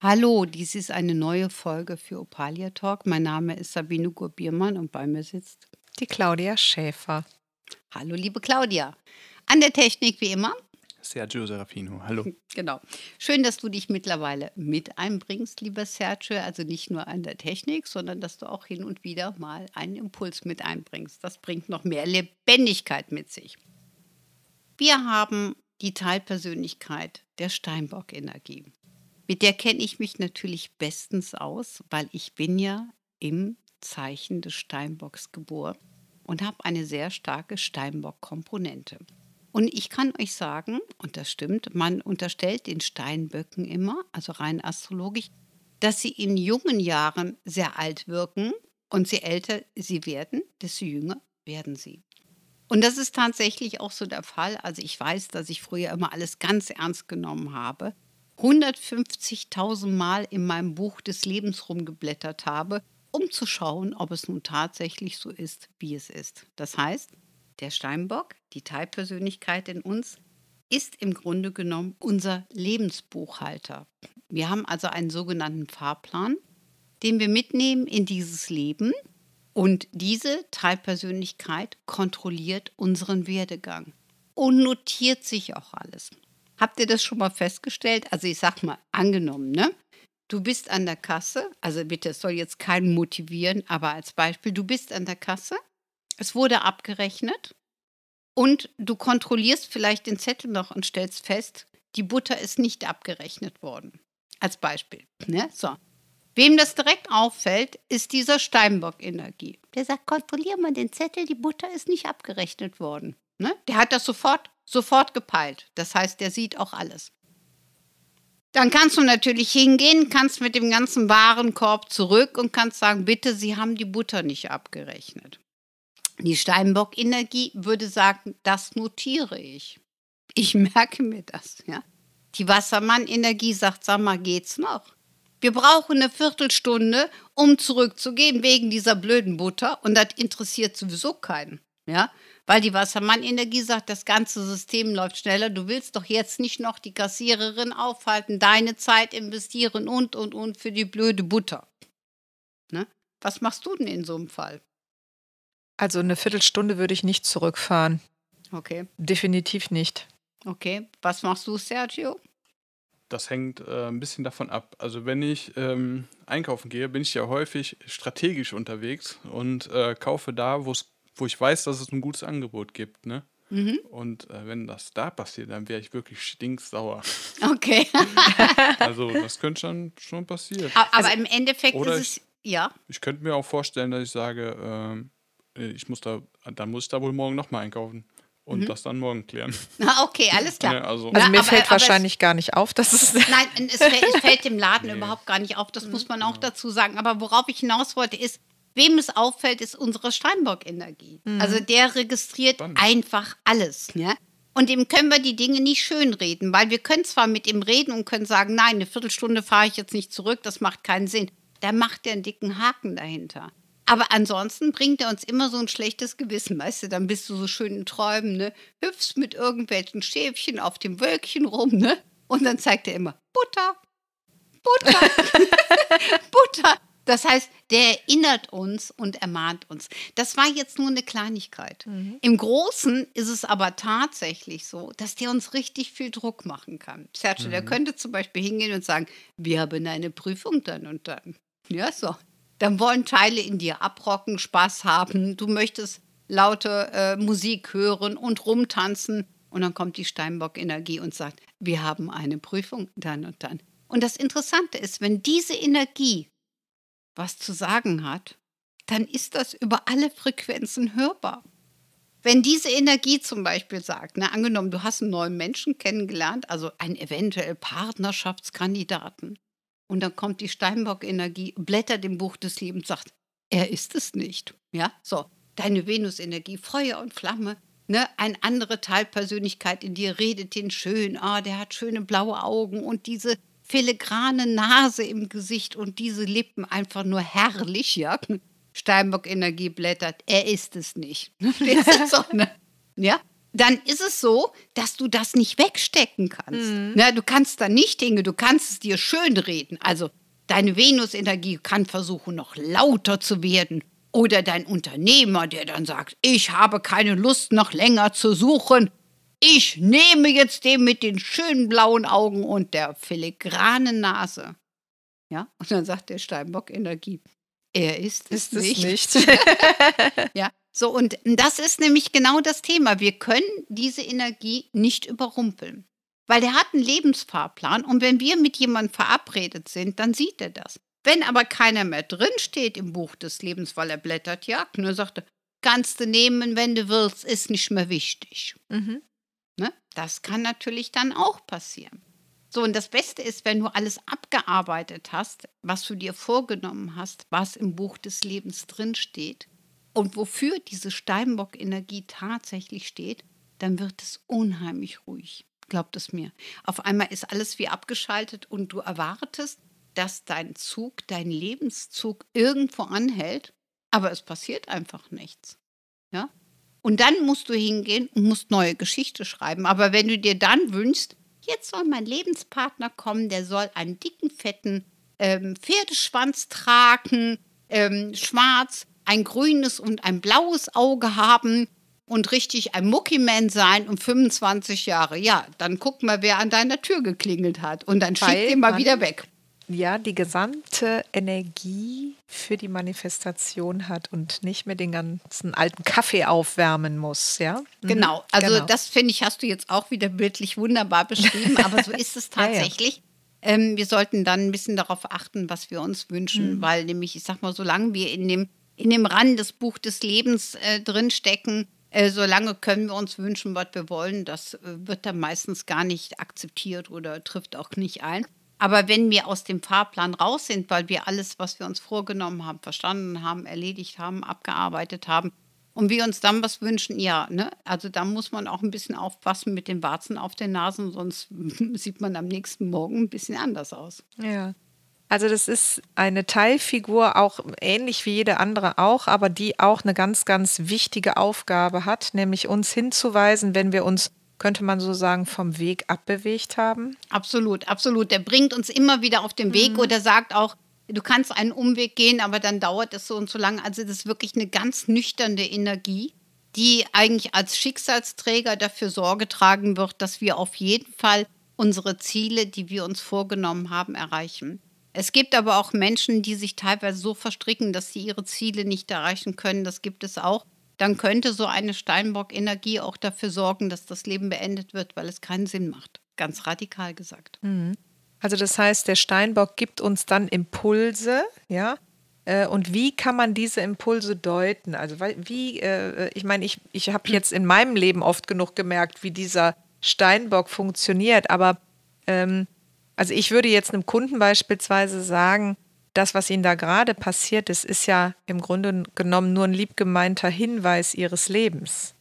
Hallo, dies ist eine neue Folge für Opalia Talk. Mein Name ist Sabine Gurbiermann und bei mir sitzt die Claudia Schäfer. Hallo, liebe Claudia. An der Technik wie immer. Sergio Serafino, hallo. Genau. Schön, dass du dich mittlerweile mit einbringst, lieber Sergio. Also nicht nur an der Technik, sondern dass du auch hin und wieder mal einen Impuls mit einbringst. Das bringt noch mehr Lebendigkeit mit sich. Wir haben die Teilpersönlichkeit der Steinbock-Energie. Mit der kenne ich mich natürlich bestens aus, weil ich bin ja im Zeichen des Steinbocks geboren und habe eine sehr starke Steinbock-Komponente. Und ich kann euch sagen, und das stimmt, man unterstellt den Steinböcken immer, also rein astrologisch, dass sie in jungen Jahren sehr alt wirken und je älter sie werden, desto jünger werden sie. Und das ist tatsächlich auch so der Fall. Also ich weiß, dass ich früher immer alles ganz ernst genommen habe 150.000 Mal in meinem Buch des Lebens rumgeblättert habe, um zu schauen, ob es nun tatsächlich so ist, wie es ist. Das heißt, der Steinbock, die Teilpersönlichkeit in uns, ist im Grunde genommen unser Lebensbuchhalter. Wir haben also einen sogenannten Fahrplan, den wir mitnehmen in dieses Leben und diese Teilpersönlichkeit kontrolliert unseren Werdegang und notiert sich auch alles. Habt ihr das schon mal festgestellt? Also ich sag mal, angenommen, ne? Du bist an der Kasse, also bitte, es soll jetzt keinen motivieren, aber als Beispiel, du bist an der Kasse, es wurde abgerechnet und du kontrollierst vielleicht den Zettel noch und stellst fest, die Butter ist nicht abgerechnet worden. Als Beispiel. Ne? So. Wem das direkt auffällt, ist dieser Steinbock-Energie. Der sagt, kontrollier mal den Zettel, die Butter ist nicht abgerechnet worden. Ne? Der hat das sofort sofort gepeilt. Das heißt, der sieht auch alles. Dann kannst du natürlich hingehen, kannst mit dem ganzen Warenkorb zurück und kannst sagen, bitte, Sie haben die Butter nicht abgerechnet. Die Steinbock-Energie würde sagen, das notiere ich. Ich merke mir das, ja. Die Wassermann-Energie sagt, sag mal, geht's noch? Wir brauchen eine Viertelstunde, um zurückzugehen wegen dieser blöden Butter und das interessiert sowieso keinen, ja. Weil die Wassermann-Energie sagt, das ganze System läuft schneller. Du willst doch jetzt nicht noch die Kassiererin aufhalten, deine Zeit investieren und, und, und für die blöde Butter. Ne? Was machst du denn in so einem Fall? Also eine Viertelstunde würde ich nicht zurückfahren. Okay. Definitiv nicht. Okay. Was machst du, Sergio? Das hängt äh, ein bisschen davon ab. Also wenn ich ähm, einkaufen gehe, bin ich ja häufig strategisch unterwegs und äh, kaufe da, wo es wo ich weiß, dass es ein gutes Angebot gibt, ne? Mhm. Und äh, wenn das da passiert, dann wäre ich wirklich stinksauer. Okay. also das könnte schon, schon passieren. Aber, aber also, im Endeffekt ist es, ich, ja. Ich könnte mir auch vorstellen, dass ich sage, äh, ich muss da, dann muss ich da wohl morgen nochmal einkaufen und mhm. das dann morgen klären. Ah, okay, alles klar. Ja, also, also, mir aber, fällt aber wahrscheinlich es, gar nicht auf, dass es. Nein, es fällt, es fällt dem Laden nee. überhaupt gar nicht auf, das muss man auch ja. dazu sagen. Aber worauf ich hinaus wollte, ist, Wem es auffällt, ist unsere Steinbock-Energie. Mhm. Also der registriert Spannend. einfach alles. Ja? Und dem können wir die Dinge nicht schönreden, weil wir können zwar mit ihm reden und können sagen, nein, eine Viertelstunde fahre ich jetzt nicht zurück, das macht keinen Sinn. Da macht er einen dicken Haken dahinter. Aber ansonsten bringt er uns immer so ein schlechtes Gewissen, weißt du, dann bist du so schön in Träumen, ne? Hüpfst mit irgendwelchen Schäfchen auf dem Wölkchen rum, ne? Und dann zeigt er immer Butter, Butter, Butter. Das heißt, der erinnert uns und ermahnt uns. Das war jetzt nur eine Kleinigkeit. Mhm. Im Großen ist es aber tatsächlich so, dass der uns richtig viel Druck machen kann. Sergio, mhm. der könnte zum Beispiel hingehen und sagen, wir haben eine Prüfung dann und dann. Ja, so. Dann wollen Teile in dir abrocken, Spaß haben. Du möchtest laute äh, Musik hören und rumtanzen. Und dann kommt die Steinbock-Energie und sagt, wir haben eine Prüfung dann und dann. Und das Interessante ist, wenn diese Energie was zu sagen hat, dann ist das über alle Frequenzen hörbar. Wenn diese Energie zum Beispiel sagt, ne, angenommen, du hast einen neuen Menschen kennengelernt, also einen eventuell Partnerschaftskandidaten, und dann kommt die Steinbock-Energie, blättert im Buch des Lebens, sagt, Er ist es nicht. Ja, so. Deine Venusenergie, Feuer und Flamme. Ne, eine andere Teilpersönlichkeit in dir redet den schön. Ah, der hat schöne blaue Augen und diese filigrane Nase im Gesicht und diese Lippen einfach nur herrlich, ja. Steinbock-Energie blättert. Er ist es nicht. Ja, dann ist es so, dass du das nicht wegstecken kannst. Mhm. Na, du kannst da nicht Dinge, du kannst es dir schön reden. Also deine Venus-Energie kann versuchen, noch lauter zu werden. Oder dein Unternehmer, der dann sagt, ich habe keine Lust, noch länger zu suchen. Ich nehme jetzt den mit den schönen blauen Augen und der filigranen Nase. Ja, und dann sagt der Steinbock Energie, er ist es ist nicht. Es nicht. ja, so, und das ist nämlich genau das Thema. Wir können diese Energie nicht überrumpeln. Weil der hat einen Lebensfahrplan und wenn wir mit jemandem verabredet sind, dann sieht er das. Wenn aber keiner mehr drinsteht im Buch des Lebens, weil er blättert ja, nur sagte, kannst du nehmen, wenn du willst, ist nicht mehr wichtig. Mhm. Ne? Das kann natürlich dann auch passieren. So, und das Beste ist, wenn du alles abgearbeitet hast, was du dir vorgenommen hast, was im Buch des Lebens drinsteht, und wofür diese Steinbock-Energie tatsächlich steht, dann wird es unheimlich ruhig. Glaubt es mir. Auf einmal ist alles wie abgeschaltet und du erwartest, dass dein Zug, dein Lebenszug irgendwo anhält, aber es passiert einfach nichts. Ja? Und dann musst du hingehen und musst neue Geschichte schreiben. Aber wenn du dir dann wünschst, jetzt soll mein Lebenspartner kommen, der soll einen dicken, fetten ähm, Pferdeschwanz tragen, ähm, schwarz, ein grünes und ein blaues Auge haben und richtig ein Muckiman sein um 25 Jahre. Ja, dann guck mal, wer an deiner Tür geklingelt hat und dann schick den mal wieder weg. Ja, die gesamte Energie für die Manifestation hat und nicht mehr den ganzen alten Kaffee aufwärmen muss, ja? Mhm. Genau, also genau. das finde ich, hast du jetzt auch wieder bildlich wunderbar beschrieben, aber so ist es tatsächlich. ja, ja. Ähm, wir sollten dann ein bisschen darauf achten, was wir uns wünschen, mhm. weil nämlich, ich sag mal, solange wir in dem in dem Rand des Buch des Lebens äh, drinstecken, äh, solange können wir uns wünschen, was wir wollen. Das äh, wird dann meistens gar nicht akzeptiert oder trifft auch nicht ein. Aber wenn wir aus dem Fahrplan raus sind, weil wir alles, was wir uns vorgenommen haben, verstanden haben, erledigt haben, abgearbeitet haben und wir uns dann was wünschen, ja, ne? Also da muss man auch ein bisschen aufpassen mit den Warzen auf den Nasen, sonst sieht man am nächsten Morgen ein bisschen anders aus. Ja. Also das ist eine Teilfigur, auch ähnlich wie jede andere auch, aber die auch eine ganz, ganz wichtige Aufgabe hat, nämlich uns hinzuweisen, wenn wir uns, könnte man so sagen, vom Weg abbewegt haben. Absolut, absolut. Der bringt uns immer wieder auf den Weg mhm. oder sagt auch, du kannst einen Umweg gehen, aber dann dauert es so und so lange. Also das ist wirklich eine ganz nüchterne Energie, die eigentlich als Schicksalsträger dafür Sorge tragen wird, dass wir auf jeden Fall unsere Ziele, die wir uns vorgenommen haben, erreichen. Es gibt aber auch Menschen, die sich teilweise so verstricken, dass sie ihre Ziele nicht erreichen können. Das gibt es auch. Dann könnte so eine Steinbock-Energie auch dafür sorgen, dass das Leben beendet wird, weil es keinen Sinn macht. Ganz radikal gesagt. Mhm. Also das heißt, der Steinbock gibt uns dann Impulse, ja. Äh, und wie kann man diese Impulse deuten? Also wie, äh, ich meine, ich, ich habe jetzt in meinem Leben oft genug gemerkt, wie dieser Steinbock funktioniert, aber ähm, also ich würde jetzt einem Kunden beispielsweise sagen, das, was Ihnen da gerade passiert ist, ist ja im Grunde genommen nur ein liebgemeinter Hinweis Ihres Lebens.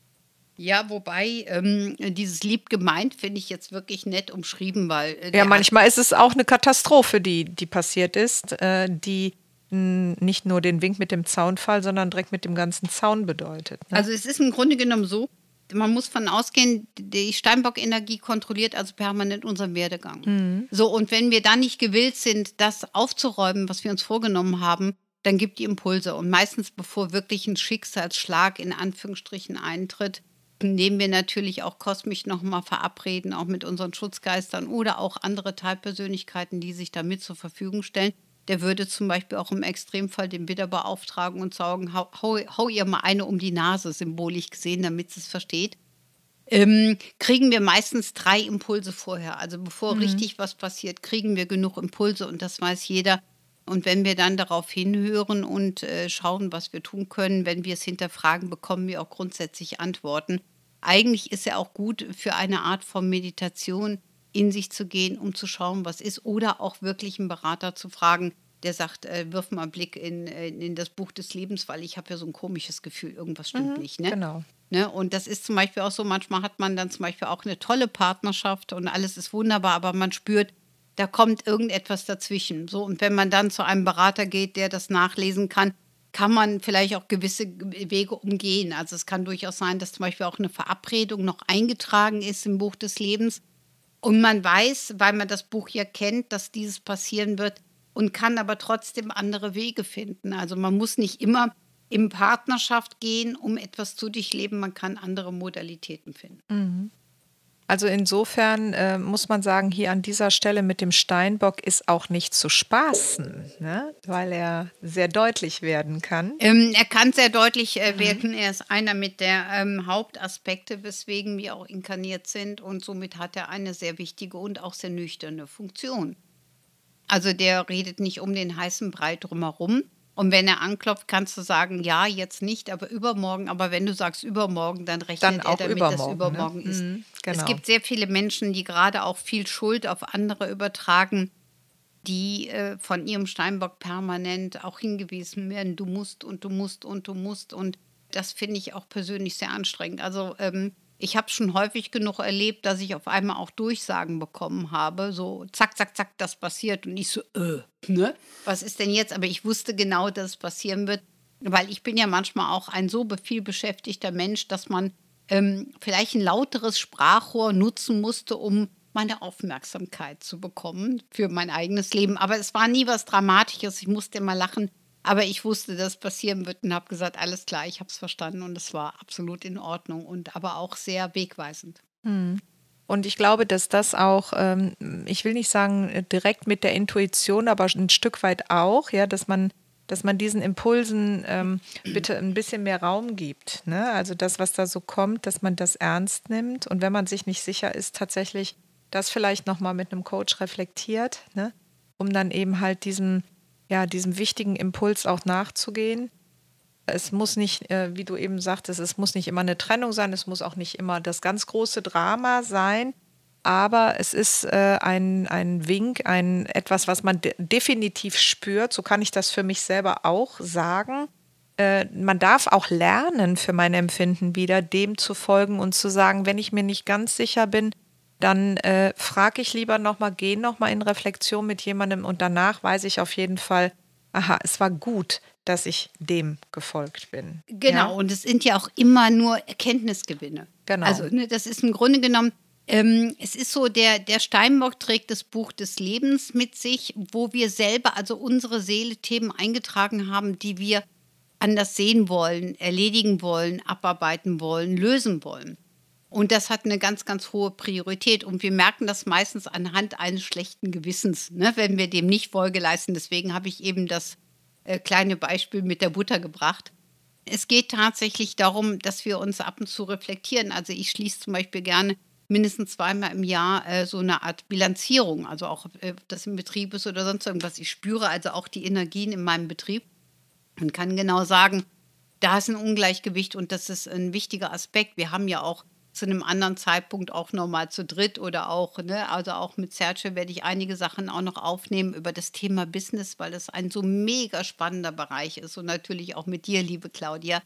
Ja, wobei ähm, dieses lieb gemeint finde ich jetzt wirklich nett umschrieben, weil. Äh, ja, manchmal ist es auch eine Katastrophe, die, die passiert ist, äh, die nicht nur den Wink mit dem Zaunfall, sondern direkt mit dem ganzen Zaun bedeutet. Ne? Also es ist im Grunde genommen so, man muss von ausgehen, die Steinbock-Energie kontrolliert also permanent unseren Werdegang. Mhm. So, und wenn wir dann nicht gewillt sind, das aufzuräumen, was wir uns vorgenommen haben, dann gibt die Impulse. Und meistens, bevor wirklich ein Schicksalsschlag in Anführungsstrichen eintritt, nehmen wir natürlich auch kosmisch nochmal verabreden, auch mit unseren Schutzgeistern oder auch andere Teilpersönlichkeiten, die sich damit zur Verfügung stellen der würde zum Beispiel auch im Extremfall den Widder beauftragen und sagen, hau, hau, hau, ihr mal eine um die Nase, symbolisch gesehen, damit sie es versteht. Ähm, kriegen wir meistens drei Impulse vorher. Also bevor mhm. richtig was passiert, kriegen wir genug Impulse und das weiß jeder. Und wenn wir dann darauf hinhören und äh, schauen, was wir tun können, wenn wir es hinterfragen, bekommen wir auch grundsätzlich Antworten. Eigentlich ist er auch gut für eine Art von Meditation, in sich zu gehen, um zu schauen, was ist, oder auch wirklich einen Berater zu fragen, der sagt, äh, wirf mal einen Blick in, in, in das Buch des Lebens, weil ich habe ja so ein komisches Gefühl, irgendwas stimmt Mhm, nicht. Ne? genau. Ne? Und das ist zum Beispiel auch so, manchmal hat man dann zum Beispiel auch eine tolle Partnerschaft und alles ist wunderbar, aber man spürt, da kommt irgendetwas dazwischen. So, und wenn man dann zu einem Berater geht, der das nachlesen kann, kann man vielleicht auch gewisse Wege umgehen. Also es kann durchaus sein, dass zum Beispiel auch eine Verabredung noch eingetragen ist im Buch des Lebens. Und man weiß, weil man das Buch ja kennt, dass dieses passieren wird und kann aber trotzdem andere Wege finden. Also man muss nicht immer in Partnerschaft gehen, um etwas zu durchleben. Man kann andere Modalitäten finden. Also insofern äh, muss man sagen, hier an dieser Stelle mit dem Steinbock ist auch nicht zu spaßen, ne? weil er sehr deutlich werden kann. Ähm, er kann sehr deutlich äh, werden. Er ist einer mit der ähm, Hauptaspekte, weswegen wir auch inkarniert sind. Und somit hat er eine sehr wichtige und auch sehr nüchterne Funktion. Also der redet nicht um den heißen Brei drumherum. Und wenn er anklopft, kannst du sagen, ja, jetzt nicht, aber übermorgen. Aber wenn du sagst übermorgen, dann rechnet Dann er damit, übermorgen, dass ne? übermorgen ist. Mhm, Es genau. gibt sehr viele Menschen, die gerade auch viel Schuld auf andere übertragen, die äh, von ihrem Steinbock permanent auch hingewiesen werden, du musst und du musst und du musst. Und das finde ich auch persönlich sehr anstrengend. Also ähm, ich habe schon häufig genug erlebt, dass ich auf einmal auch Durchsagen bekommen habe, so zack, zack, zack, das passiert. Und ich so, äh, ne? Was ist denn jetzt? Aber ich wusste genau, dass es passieren wird, weil ich bin ja manchmal auch ein so viel beschäftigter Mensch, dass man ähm, vielleicht ein lauteres Sprachrohr nutzen musste, um meine Aufmerksamkeit zu bekommen für mein eigenes Leben. Aber es war nie was Dramatisches. Ich musste immer lachen. Aber ich wusste, dass passieren wird und habe gesagt, alles klar, ich habe es verstanden und es war absolut in Ordnung und aber auch sehr wegweisend. Und ich glaube, dass das auch, ähm, ich will nicht sagen äh, direkt mit der Intuition, aber ein Stück weit auch, ja, dass man, dass man diesen Impulsen ähm, bitte ein bisschen mehr Raum gibt. Ne? Also das, was da so kommt, dass man das ernst nimmt und wenn man sich nicht sicher ist, tatsächlich das vielleicht nochmal mit einem Coach reflektiert, ne? um dann eben halt diesem, ja, diesem wichtigen Impuls auch nachzugehen. Es muss nicht, äh, wie du eben sagtest, es muss nicht immer eine Trennung sein, es muss auch nicht immer das ganz große Drama sein, aber es ist äh, ein, ein Wink, ein etwas, was man de definitiv spürt. So kann ich das für mich selber auch sagen. Äh, man darf auch lernen, für mein Empfinden wieder dem zu folgen und zu sagen, wenn ich mir nicht ganz sicher bin, dann äh, frage ich lieber nochmal, gehe nochmal in Reflexion mit jemandem und danach weiß ich auf jeden Fall, aha, es war gut, dass ich dem gefolgt bin. Genau, Ja? und es sind ja auch immer nur Erkenntnisgewinne. Genau. Also ne, das ist im Grunde genommen, ähm, es ist so, der, der Steinbock trägt das Buch des Lebens mit sich, wo wir selber, also unsere Seele, Themen eingetragen haben, die wir anders sehen wollen, erledigen wollen, abarbeiten wollen, lösen wollen. Und das hat eine ganz, ganz hohe Priorität. Und wir merken das meistens anhand eines schlechten Gewissens, ne, wenn wir dem nicht Folge leisten. Deswegen habe ich eben das äh, kleine Beispiel mit der Butter gebracht. Es geht tatsächlich darum, dass wir uns ab und zu reflektieren. Also ich schließe zum Beispiel gerne mindestens zweimal im Jahr äh, so eine Art Bilanzierung, also auch äh, das im Betrieb ist oder sonst irgendwas. Ich spüre also auch die Energien in meinem Betrieb und kann genau sagen, da ist ein Ungleichgewicht und das ist ein wichtiger Aspekt. Wir haben ja auch zu einem anderen Zeitpunkt auch nochmal zu dritt oder auch, ne, also auch mit Sergio werde ich einige Sachen auch noch aufnehmen über das Thema Business, weil das ein so mega spannender Bereich ist und natürlich auch mit dir, liebe Claudia.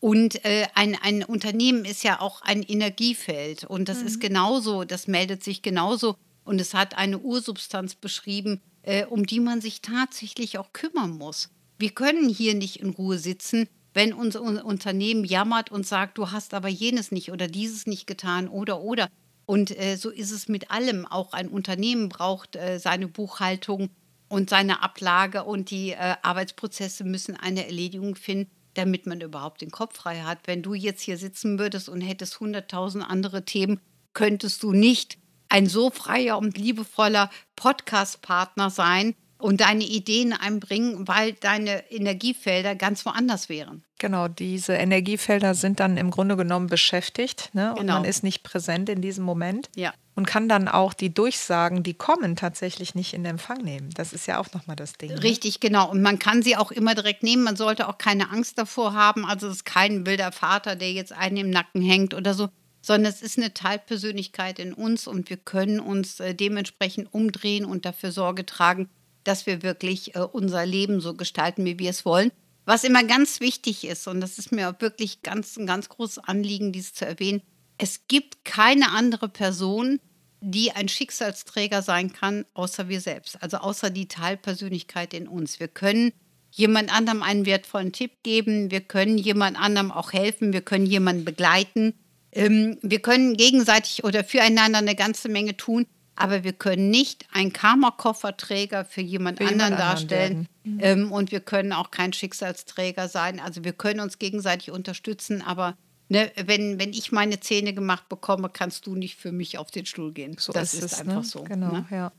Und äh, ein, ein Unternehmen ist ja auch ein Energiefeld und das ist genauso, das meldet sich genauso und es hat eine Ursubstanz beschrieben, äh, um die man sich tatsächlich auch kümmern muss. Wir können hier nicht in Ruhe sitzen, wenn unser Un- Unternehmen jammert und sagt, du hast aber jenes nicht oder dieses nicht getan oder oder. Und äh, so ist es mit allem. Auch ein Unternehmen braucht äh, seine Buchhaltung und seine Ablage und die äh, Arbeitsprozesse müssen eine Erledigung finden, damit man überhaupt den Kopf frei hat. Wenn du jetzt hier sitzen würdest und hättest hunderttausend andere Themen, könntest du nicht ein so freier und liebevoller Podcast-Partner sein und deine Ideen einbringen, weil deine Energiefelder ganz woanders wären. Genau, diese Energiefelder sind dann im Grunde genommen beschäftigt ne? und Genau. man ist nicht präsent in diesem Moment Ja. und kann dann auch die Durchsagen, die kommen, tatsächlich nicht in Empfang nehmen. Das ist ja auch nochmal das Ding. ne? Richtig, genau. Und man kann sie auch immer direkt nehmen. Man sollte auch keine Angst davor haben. Also es ist kein wilder Vater, der jetzt einen im Nacken hängt oder so, sondern es ist eine Teilpersönlichkeit in uns und wir können uns äh, dementsprechend umdrehen und dafür Sorge tragen, dass wir wirklich äh, unser Leben so gestalten, wie wir es wollen. Was immer ganz wichtig ist, und das ist mir wirklich ganz, ein ganz großes Anliegen, dies zu erwähnen, es gibt keine andere Person, die ein Schicksalsträger sein kann, außer wir selbst, also außer die Teilpersönlichkeit in uns. Wir können jemand anderem einen wertvollen Tipp geben, wir können jemand anderem auch helfen, wir können jemanden begleiten, ähm, wir können gegenseitig oder füreinander eine ganze Menge tun, aber wir können nicht ein Karma-Kofferträger für jemand für anderen jemand darstellen. Mhm. Ähm, und wir können auch kein Schicksalsträger sein. Also wir können uns gegenseitig unterstützen, aber ne, wenn, wenn ich meine Zähne gemacht bekomme, kannst du nicht für mich auf den Stuhl gehen. So das ist, ist einfach ne? so. Genau, ne? ja.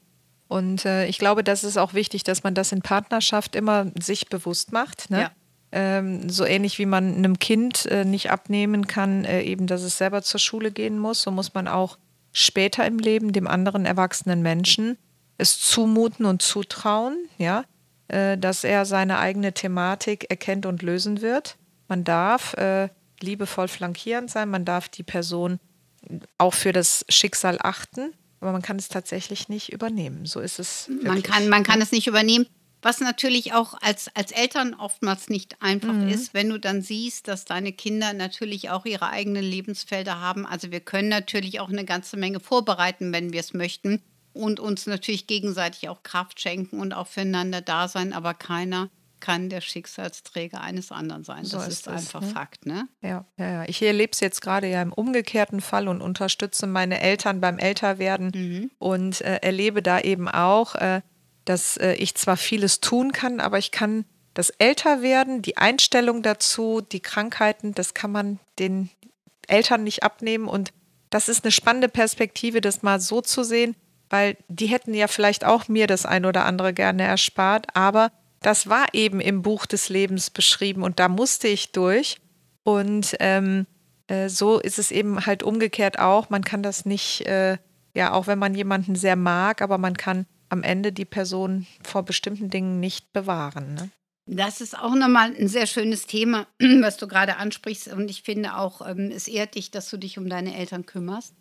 Und äh, ich glaube, das ist auch wichtig, dass man das in Partnerschaft immer sich bewusst macht. Ne? Ja. Ähm, so ähnlich wie man einem Kind äh, nicht abnehmen kann, äh, eben, dass es selber zur Schule gehen muss, so muss man auch später im Leben dem anderen erwachsenen Menschen es zumuten und zutrauen, ja, äh, dass er seine eigene Thematik erkennt und lösen wird. Man darf äh, liebevoll flankierend sein, man darf die Person auch für das Schicksal achten, aber man kann es tatsächlich nicht übernehmen. So ist es. Man kann, man kann es nicht übernehmen. Was natürlich auch als, als Eltern oftmals nicht einfach mhm. ist, wenn du dann siehst, dass deine Kinder natürlich auch ihre eigenen Lebensfelder haben. Also wir können natürlich auch eine ganze Menge vorbereiten, wenn wir es möchten und uns natürlich gegenseitig auch Kraft schenken und auch füreinander da sein, aber keiner kann der Schicksalsträger eines anderen sein. So das ist, ist einfach ne? Fakt, ne? Ja, ja, ja. Ich erlebe es jetzt gerade ja im umgekehrten Fall und unterstütze meine Eltern beim Älterwerden mhm. und äh, erlebe da eben auch, äh, dass äh, ich zwar vieles tun kann, aber ich kann das Älterwerden, die Einstellung dazu, die Krankheiten, das kann man den Eltern nicht abnehmen. Und das ist eine spannende Perspektive, das mal so zu sehen, weil die hätten ja vielleicht auch mir das ein oder andere gerne erspart, aber das war eben im Buch des Lebens beschrieben und da musste ich durch. Und ähm, äh, so ist es eben halt umgekehrt auch. Man kann das nicht, äh, ja, auch wenn man jemanden sehr mag, aber man kann am Ende die Person vor bestimmten Dingen nicht bewahren. Ne? Das ist auch nochmal ein sehr schönes Thema, was du gerade ansprichst. Und ich finde auch, ähm, es ehrt dich, dass du dich um deine Eltern kümmerst.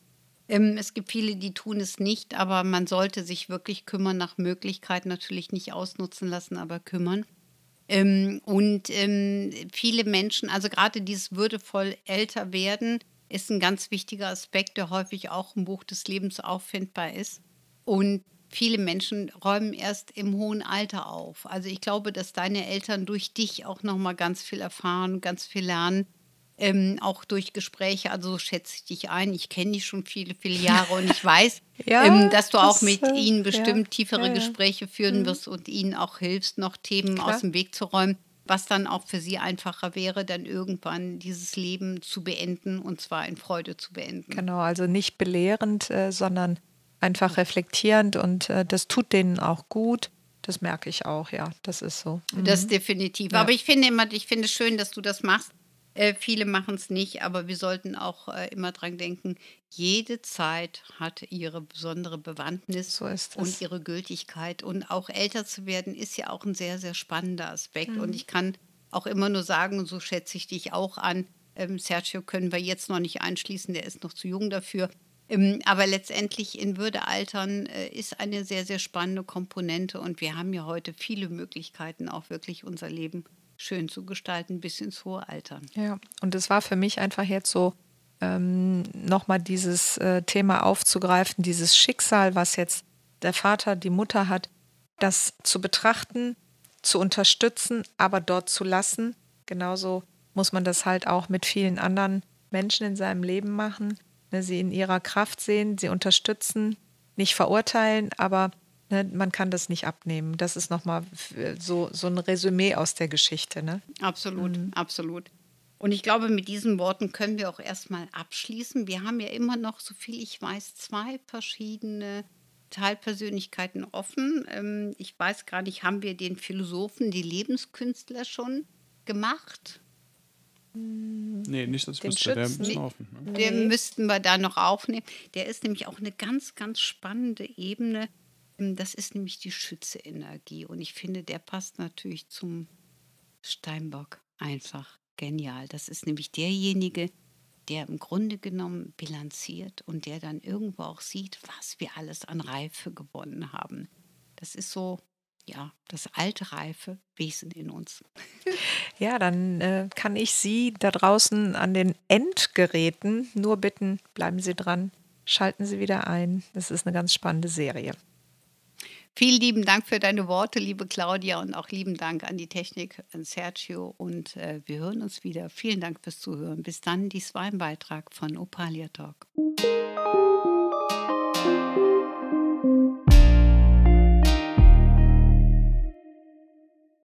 Ähm, es gibt viele, die tun es nicht, aber man sollte sich wirklich kümmern, nach Möglichkeit natürlich nicht ausnutzen lassen, aber kümmern. Ähm, und viele Menschen, also gerade dieses würdevoll älter werden, ist ein ganz wichtiger Aspekt, der häufig auch im Buch des Lebens auffindbar ist. Und viele Menschen räumen erst im hohen Alter auf. Also ich glaube, dass deine Eltern durch dich auch noch mal ganz viel erfahren, ganz viel lernen. Ähm, auch durch Gespräche, also schätze ich dich ein. Ich kenne dich schon viele, viele Jahre und ich weiß, ja, ähm, dass du auch mit äh, ihnen bestimmt ja, tiefere ja, Gespräche führen mhm. wirst und ihnen auch hilfst, noch Themen Klar. aus dem Weg zu räumen, was dann auch für sie einfacher wäre, dann irgendwann dieses Leben zu beenden und zwar in Freude zu beenden. Genau, also nicht belehrend, äh, sondern einfach reflektierend und äh, das tut denen auch gut. Das merke ich auch, ja, das ist so. Mhm. Das definitiv. Ja. Aber ich finde immer, ich finde es schön, dass du das machst. Äh, viele machen es nicht, aber wir sollten auch äh, immer dran denken, jede Zeit hat ihre besondere Bewandtnis so und ihre Gültigkeit. Und auch älter zu werden ist ja auch ein sehr, sehr spannender Aspekt. Mhm. Und ich kann auch immer nur sagen, so schätze ich dich auch an. Ähm, Sergio können wir jetzt noch nicht einschließen, der ist noch zu jung dafür. Ähm, aber letztendlich in Würde altern äh, ist eine sehr, sehr spannende Komponente und wir haben ja heute viele Möglichkeiten, auch wirklich unser Leben schön zu gestalten bis ins hohe Alter. Ja, und es war für mich einfach jetzt so, ähm, nochmal dieses äh, Thema aufzugreifen, dieses Schicksal, was jetzt der Vater, die Mutter hat, das zu betrachten, zu unterstützen, aber dort zu lassen. Genauso muss man das halt auch mit vielen anderen Menschen in seinem Leben machen ne, sie in ihrer Kraft sehen, sie unterstützen, nicht verurteilen, aber ne, man kann das nicht abnehmen. Das ist nochmal so, so ein Resümee aus der Geschichte. Ne? Absolut, mhm. absolut. Und ich glaube, mit diesen Worten können wir auch erstmal abschließen. Wir haben ja immer noch, so viel ich weiß, zwei verschiedene Teilpersönlichkeiten offen. Ähm, ich weiß gar nicht, haben wir den Philosophen, die Lebenskünstler schon gemacht? Nee, nicht, dass ich den wüsste. Der müssen offen. Ne? Den müssten wir da noch aufnehmen. Der ist nämlich auch eine ganz, ganz spannende Ebene. Ähm, das ist nämlich die Schütze-Energie. Und ich finde, der passt natürlich zum Steinbock einfach genial. Das ist nämlich derjenige, der im Grunde genommen bilanziert und der dann irgendwo auch sieht, was wir alles an Reife gewonnen haben. Das ist so ja, das alte, reife Wesen in uns. Ja, dann äh, kann ich Sie da draußen an den Endgeräten nur bitten, bleiben Sie dran, schalten Sie wieder ein. Es ist eine ganz spannende Serie. Vielen lieben Dank für deine Worte, liebe Claudia, und auch lieben Dank an die Technik, an Sergio. Und äh, wir hören uns wieder. Vielen Dank fürs Zuhören. Bis dann, dies war ein Beitrag von Opalia Talk.